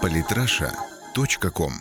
Политраша.ком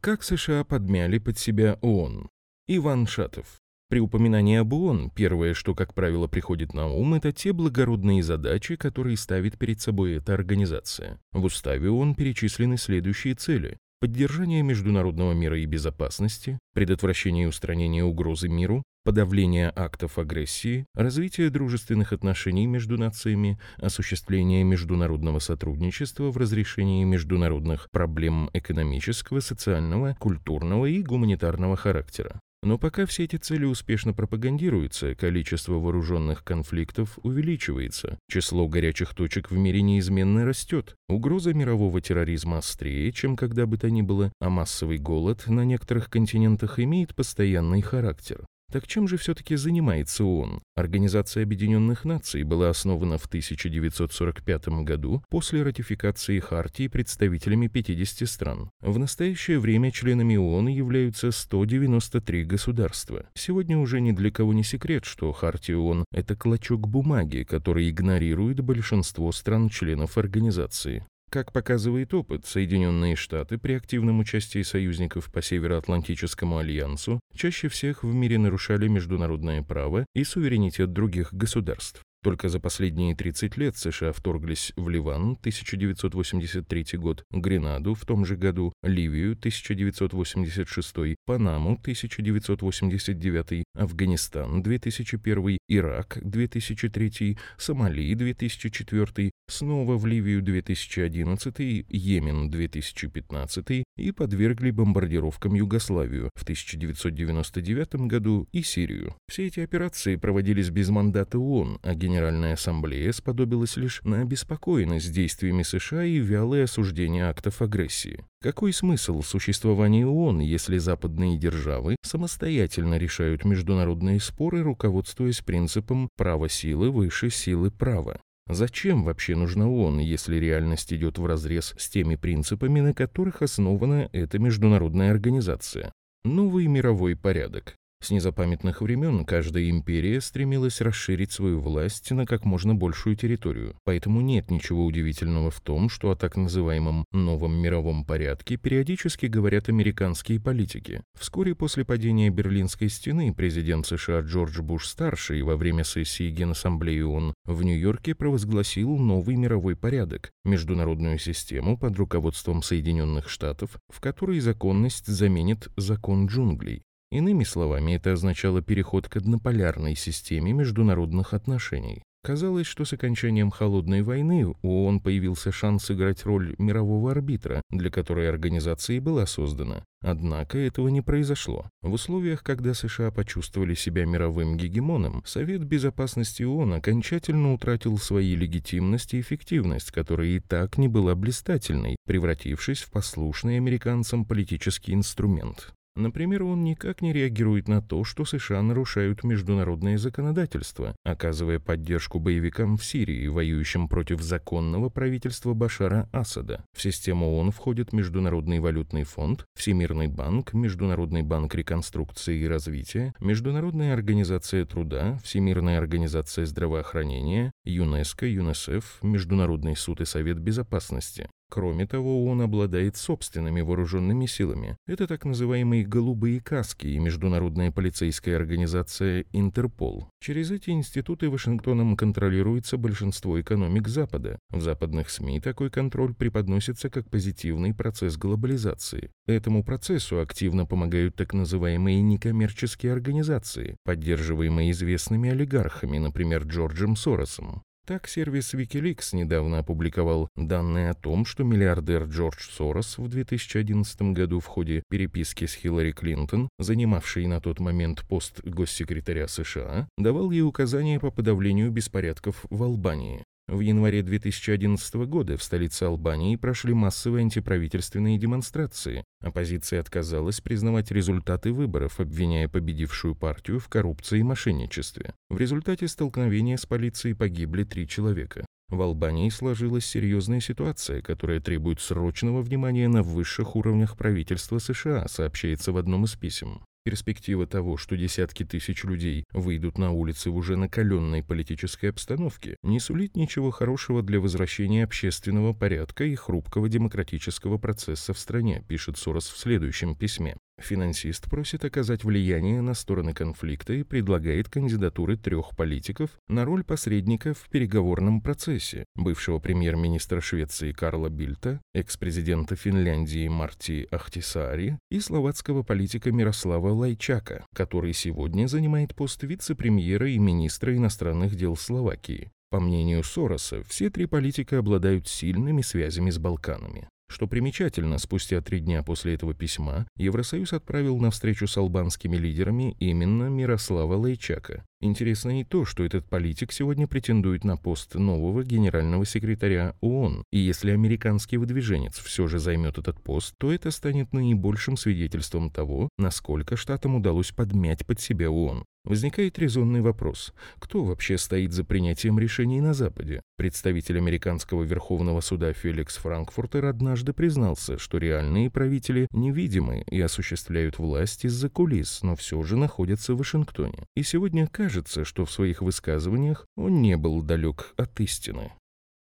Как США подмяли под себя ООН? Иван Шатов. При упоминании об ООН первое, что, как правило, приходит на ум, это те благородные задачи, которые ставит перед собой эта организация. В уставе ООН перечислены следующие цели. Поддержание международного мира и безопасности, предотвращение и устранение угрозы миру, подавление актов агрессии, развитие дружественных отношений между нациями, осуществление международного сотрудничества в разрешении международных проблем экономического, социального, культурного и гуманитарного характера. Но пока все эти цели успешно пропагандируются, количество вооруженных конфликтов увеличивается, число горячих точек в мире неизменно растет, угроза мирового терроризма острее, чем когда бы то ни было, а массовый голод на некоторых континентах имеет постоянный характер. Так чем же все-таки занимается ООН? Организация Объединенных Наций была основана в 1945 году после ратификации Хартии представителями 50 стран. В настоящее время членами ООН являются 193 государства. Сегодня уже ни для кого не секрет, что Хартия ООН – это клочок бумаги, который игнорирует большинство стран-членов организации. Как показывает опыт, Соединенные Штаты при активном участии союзников по Североатлантическому альянсу чаще всех в мире нарушали международное право и суверенитет других государств. Только за последние 30 лет США вторглись в Ливан 1983 год, Гренаду в том же году, Ливию 1986, Панаму 1989, Афганистан 2001, Ирак 2003, Сомали 2004, снова в Ливию 2011, Йемен 2015 и подвергли бомбардировкам Югославию в 1999 году и Сирию. Все эти операции проводились без мандата ООН, а Генеральная Ассамблея сподобилась лишь на обеспокоенность действиями США и вялое осуждение актов агрессии. Какой смысл существования ООН, если западные державы самостоятельно решают международные споры, руководствуясь принципом «право силы выше силы права»? Зачем вообще нужна ООН, если реальность идет вразрез с теми принципами, на которых основана эта международная организация? Новый мировой порядок. С незапамятных времен каждая империя стремилась расширить свою власть на как можно большую территорию, поэтому нет ничего удивительного в том, что о так называемом «новом мировом порядке» периодически говорят американские политики. Вскоре после падения Берлинской стены президент США Джордж Буш-старший во время сессии Генассамблеи ООН в Нью-Йорке провозгласил новый мировой порядок, международную систему под руководством Соединенных Штатов, в которой законность заменит закон джунглей. Иными словами, это означало переход к однополярной системе международных отношений. Казалось, что с окончанием Холодной войны у ООН появился шанс сыграть роль мирового арбитра, для которой организация и была создана. Однако этого не произошло. В условиях, когда США почувствовали себя мировым гегемоном, Совет Безопасности ООН окончательно утратил свои легитимность и эффективность, которая и так не была блистательной, превратившись в послушный американцам политический инструмент. Например, он никак не реагирует на то, что США нарушают международное законодательство, оказывая поддержку боевикам в Сирии, воюющим против законного правительства Башара Асада. В систему ООН входит Международный валютный фонд, Всемирный банк, Международный банк реконструкции и развития, Международная организация труда, Всемирная организация здравоохранения, ЮНЕСКО, ЮНЕСЕФ, Международный суд и Совет безопасности. Кроме того, он обладает собственными вооруженными силами. Это так называемые «голубые каски» и международная полицейская организация Интерпол. Через эти институты Вашингтоном контролируется большинство экономик Запада. В западных СМИ такой контроль преподносится как позитивный процесс глобализации. Этому процессу активно помогают так называемые некоммерческие организации, поддерживаемые известными олигархами, например, Джорджем Соросом. Так, сервис Wikileaks недавно опубликовал данные о том, что миллиардер Джордж Сорос в 2011 году в ходе переписки с Хиллари Клинтон, занимавшей на тот момент пост госсекретаря США, давал ей указания по подавлению беспорядков в Албании. В январе 2011 года в столице Албании прошли массовые антиправительственные демонстрации. Оппозиция отказалась признавать результаты выборов, обвиняя победившую партию в коррупции и мошенничестве. В результате столкновения с полицией погибли три человека. В Албании сложилась серьезная ситуация, которая требует срочного внимания на высших уровнях правительства США, сообщается в одном из писем. Перспектива того, что десятки тысяч людей выйдут на улицы в уже накаленной политической обстановке, не сулит ничего хорошего для возвращения общественного порядка и хрупкого демократического процесса в стране, пишет Сорос в следующем письме. Финансист просит оказать влияние на стороны конфликта и предлагает кандидатуры трех политиков на роль посредника в переговорном процессе бывшего премьер-министра Швеции Карла Бильта, экс-президента Финляндии Марти Ахтисари и словацкого политика Мирослава Лайчака, который сегодня занимает пост вице-премьера и министра иностранных дел Словакии. По мнению Сороса, все три политика обладают сильными связями с Балканами. Что примечательно, спустя три дня после этого письма Евросоюз отправил на встречу с албанскими лидерами именно Мирослава Лайчака. Интересно и то, что этот политик сегодня претендует на пост нового генерального секретаря ООН. И если американский выдвиженец все же займет этот пост, то это станет наибольшим свидетельством того, насколько штатам удалось подмять под себя ООН. Возникает резонный вопрос, кто вообще стоит за принятием решений на Западе? Представитель американского Верховного суда Феликс Франкфуртер однажды признался, что реальные правители невидимы и осуществляют власть из-за кулис, но все же находятся в Вашингтоне. И сегодня кажется, что в своих высказываниях он не был далек от истины.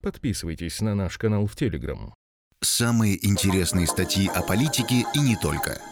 Подписывайтесь на наш канал в Телеграм. Самые интересные статьи о политике и не только –